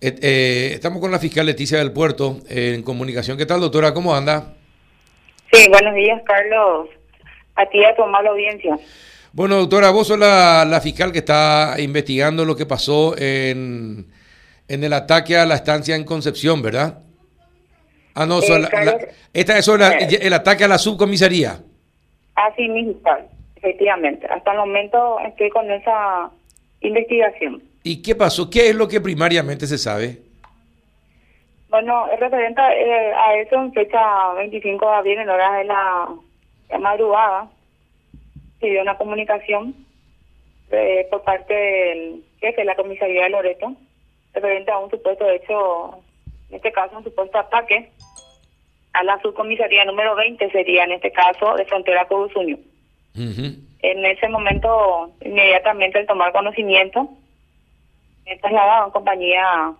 Eh, eh, estamos con la fiscal Leticia del Puerto eh, en comunicación. ¿Qué tal, doctora? ¿Cómo anda? Sí, buenos días, Carlos. A ti a tu amable audiencia. Bueno, doctora, vos sos la, fiscal que está investigando lo que pasó en, en, el ataque a la estancia en Concepción, ¿verdad? Ah, no, esta es el ataque a la subcomisaría. Así mismo, efectivamente. Hasta el momento estoy con esa investigación. ¿Y qué pasó? ¿Qué es lo que primariamente se sabe? Bueno, referente eh, a eso, en fecha 25 de abril, en horas de la, madrugada, se dio una comunicación eh, por parte del jefe de la comisaría de Loreto, referente a un supuesto hecho, en este caso un supuesto ataque a la subcomisaría número 20, sería en este caso de Frontera con En ese momento, inmediatamente al tomar conocimiento, he trasladado en compañía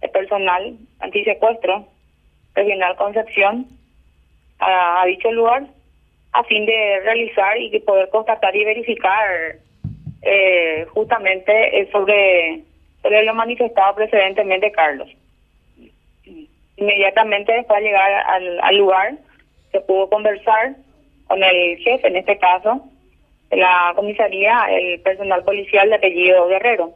de personal antisecuestro regional Concepción a, dicho lugar a fin de realizar y poder constatar y verificar eh, justamente sobre, sobre lo manifestado precedentemente Carlos. Inmediatamente después de llegar al, al lugar se pudo conversar con el jefe, en este caso, de la comisaría, el personal policial de apellido Guerrero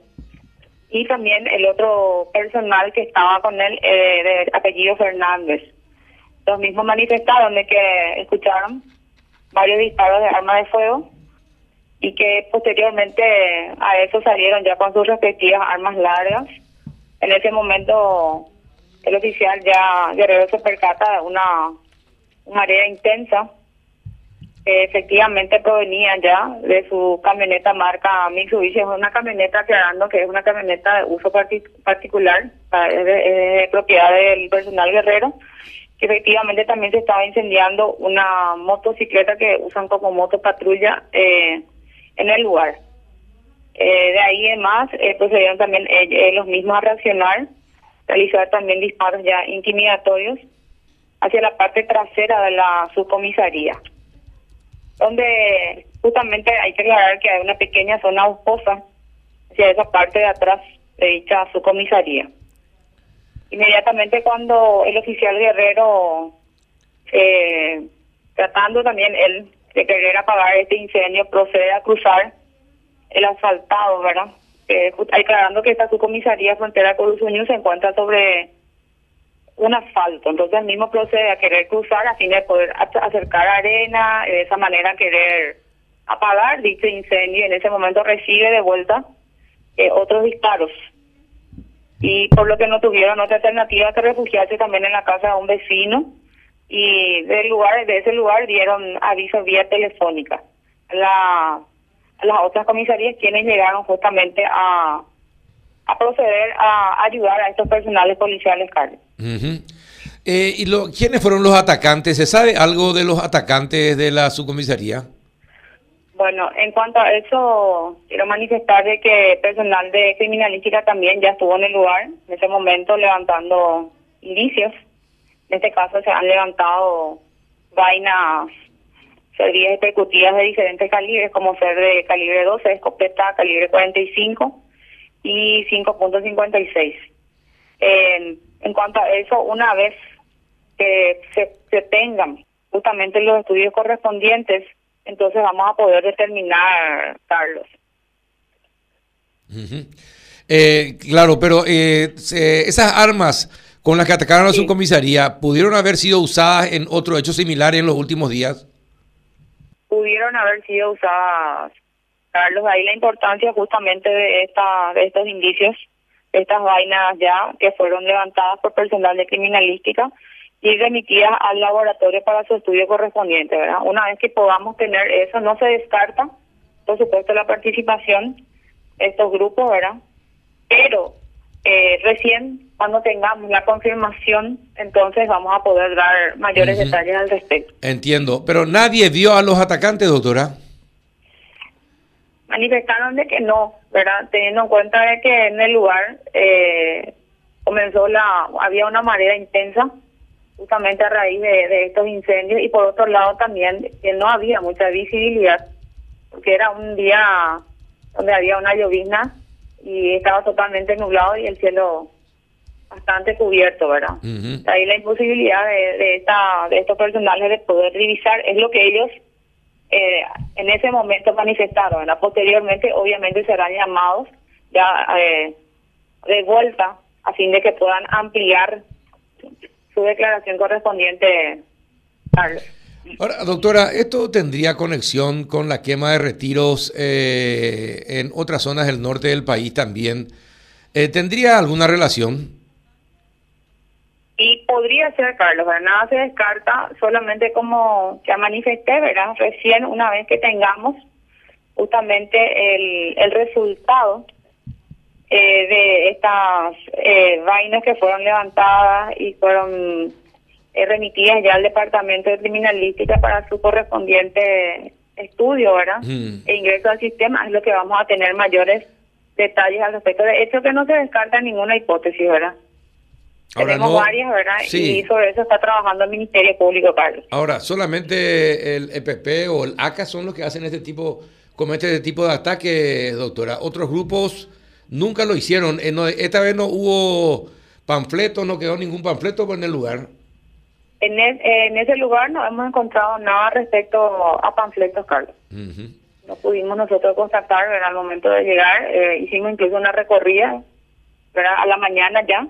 y también el otro personal que estaba con él eh, de apellido Fernández. Los mismos manifestaron de que escucharon varios disparos de arma de fuego y que posteriormente a eso salieron ya con sus respectivas armas largas. En ese momento el oficial ya Guerrero se percata de una, una área efectivamente provenía ya de su camioneta marca Mitsubishi, es una camioneta aclarando que es una camioneta de uso particular, es de, propiedad del personal guerrero, que efectivamente también se estaba incendiando una motocicleta que usan como moto patrulla eh, en el lugar. Eh, de ahí en más eh, procedieron también los mismos a reaccionar, realizar también disparos ya intimidatorios hacia la parte trasera de la subcomisaría donde justamente hay que aclarar que hay una pequeña zona boscosa hacia esa parte de atrás de dicha subcomisaría. Inmediatamente cuando el oficial guerrero, eh, tratando también él de querer apagar este incendio, procede a cruzar el asfaltado, ¿verdad? Eh, aclarando que esta subcomisaría frontera con Unidos se encuentra sobre un asfalto. Entonces el mismo procede a querer cruzar a fin de poder acercar arena, de esa manera querer apagar dicho incendio. En ese momento recibe de vuelta eh, otros disparos. Y por lo que no tuvieron otra alternativa que refugiarse también en la casa de un vecino. Y del lugar, de ese lugar dieron aviso vía telefónica. La, las otras comisarías quienes llegaron justamente a a proceder a ayudar a estos personales policiales, Carlos. Eh, ¿Y lo, quiénes fueron los atacantes? ¿Se sabe algo de los atacantes de la subcomisaría? Bueno, en cuanto a eso, quiero manifestar de que personal de criminalística también ya estuvo en el lugar, en ese momento levantando indicios. En este caso se han levantado vainas servidas ejecutivas de diferentes calibres, como ser de calibre 12, escopeta calibre 45, y 5.56. Eh, en cuanto a eso, una vez que se, tengan justamente los estudios correspondientes, entonces vamos a poder determinar, Carlos. eh, claro, pero eh, esas armas con las que atacaron a su comisaría, ¿pudieron haber sido usadas en otro hecho similar en los últimos días? Pudieron haber sido usadas Carlos, ahí la importancia justamente de esta de estos indicios, estas vainas ya que fueron levantadas por personal de criminalística y remitidas al laboratorio para su estudio correspondiente, ¿verdad? Una vez que podamos tener eso, no se descarta, por supuesto, la participación de estos grupos, ¿verdad? Pero eh, recién cuando tengamos la confirmación, entonces vamos a poder dar mayores detalles al respecto. Entiendo, pero nadie vio a los atacantes, doctora manifestaron de que no, ¿verdad? Teniendo en cuenta de que en el lugar eh, comenzó la, había una marea intensa justamente a raíz de, estos incendios y por otro lado también que no había mucha visibilidad porque era un día donde había una llovizna y estaba totalmente nublado y el cielo bastante cubierto, ¿verdad? Ahí la imposibilidad de, de, esta, de estos personales de poder revisar es lo que ellos eh, en ese momento manifestaron, ¿verdad? Posteriormente, obviamente, serán llamados ya eh, de vuelta a fin de que puedan ampliar su declaración correspondiente. Ahora, doctora, ¿esto tendría conexión con la quema de retiros eh, en otras zonas del norte del país también? Eh, ¿Tendría alguna relación? Y podría ser, Carlos, Nada se descarta, solamente como ya manifesté, ¿verdad? Recién, una vez que tengamos justamente el, el resultado eh, de estas eh, vainas que fueron levantadas y fueron eh, remitidas ya al Departamento de Criminalística para su correspondiente estudio, ¿verdad? Mm. E ingreso al sistema, es lo que vamos a tener mayores detalles al respecto. De hecho, que no se descarta ninguna hipótesis, ¿verdad? Tenemos varias, ¿verdad? Y sobre eso está trabajando el Ministerio Público, Carlos. Ahora, solamente el EPP o el ACA son los que hacen este tipo, cometen este tipo de ataques, doctora. Otros grupos nunca lo hicieron. Eh, esta vez no hubo panfleto, no quedó ningún panfleto en el lugar. En, en ese lugar no hemos encontrado nada respecto a panfletos, Carlos. No pudimos nosotros constatar, ¿verdad? Al momento de llegar, eh, hicimos incluso una recorrida, ¿verdad? A la mañana ya,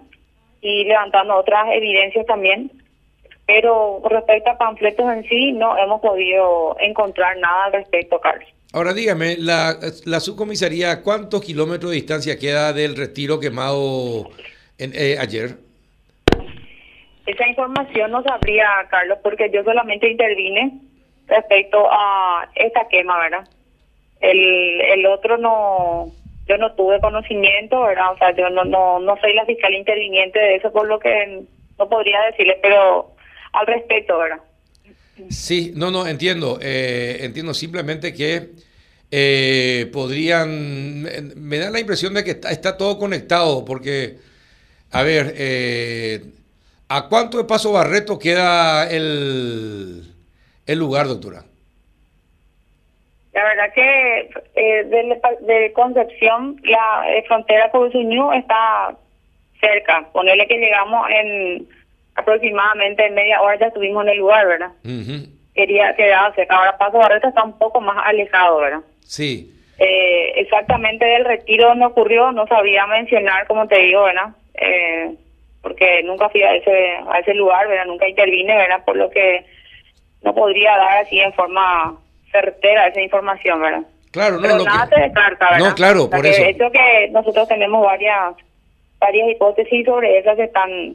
y levantando otras evidencias también. Pero respecto a panfletos en sí, no hemos podido encontrar nada al respecto, Carlos. Ahora dígame, la, la subcomisaría, ¿cuántos kilómetros de distancia queda del retiro quemado en, eh, ayer? Esa información no sabría, Carlos, porque yo solamente intervine respecto a esta quema, ¿verdad? El, el otro no, yo no tuve conocimiento, ¿verdad? O sea, yo no, no, no soy la fiscal interviniente de eso, por lo que no podría decirle, pero al respecto, ¿verdad? Sí, no, no, entiendo, eh, entiendo simplemente que eh, podrían, me da la impresión de que está, está todo conectado, porque, a ver, eh, ¿A cuánto de Paso Barreto queda el, el lugar, doctora? La verdad que eh, de, Concepción, la eh, frontera con Usuñú está cerca. Ponerle que llegamos en aproximadamente media hora ya estuvimos en el lugar, ¿verdad? Quería quedar cerca. Ahora Paso Barreto está un poco más alejado, ¿verdad? Sí. Eh, exactamente del retiro donde ocurrió, no sabía mencionar, como te digo, ¿verdad? Eh, porque nunca fui a ese a ese lugar, ¿verdad? Nunca intervine, ¿verdad? Por lo que no podría dar así en forma certera esa información, ¿verdad? Claro, no, Pero nada se descarta, ¿verdad? No, claro, por eso. De hecho que nosotros tenemos varias varias hipótesis sobre esas que están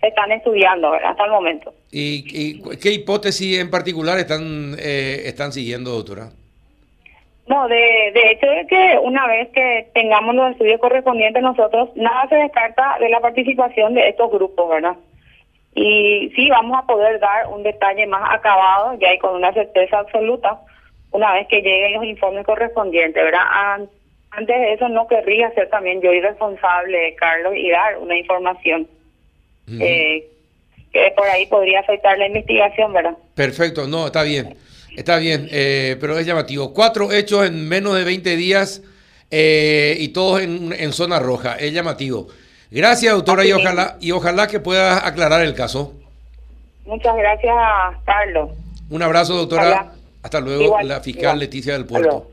se están estudiando, ¿verdad? Hasta el momento. ¿Y, qué hipótesis en particular están eh, están siguiendo, doctora? No, de, de hecho es que una vez que tengamos los estudios correspondientes nosotros, nada se descarta de la participación de estos grupos, ¿verdad? Y sí, vamos a poder dar un detalle más acabado, ya y con una certeza absoluta, una vez que lleguen los informes correspondientes, ¿verdad? Antes de eso no querría ser también yo irresponsable, Carlos, y dar una información eh, que por ahí podría afectar la investigación, ¿verdad? Perfecto, no, está bien. Está bien, eh, pero es llamativo. Cuatro hechos en menos de 20 días eh, y todos en, en, zona roja. Es llamativo. Gracias, doctora, y ojalá, y ojalá que pueda aclarar el caso. Muchas gracias, Carlos. Un abrazo, doctora. Hasta luego, la fiscal Leticia del Puerto.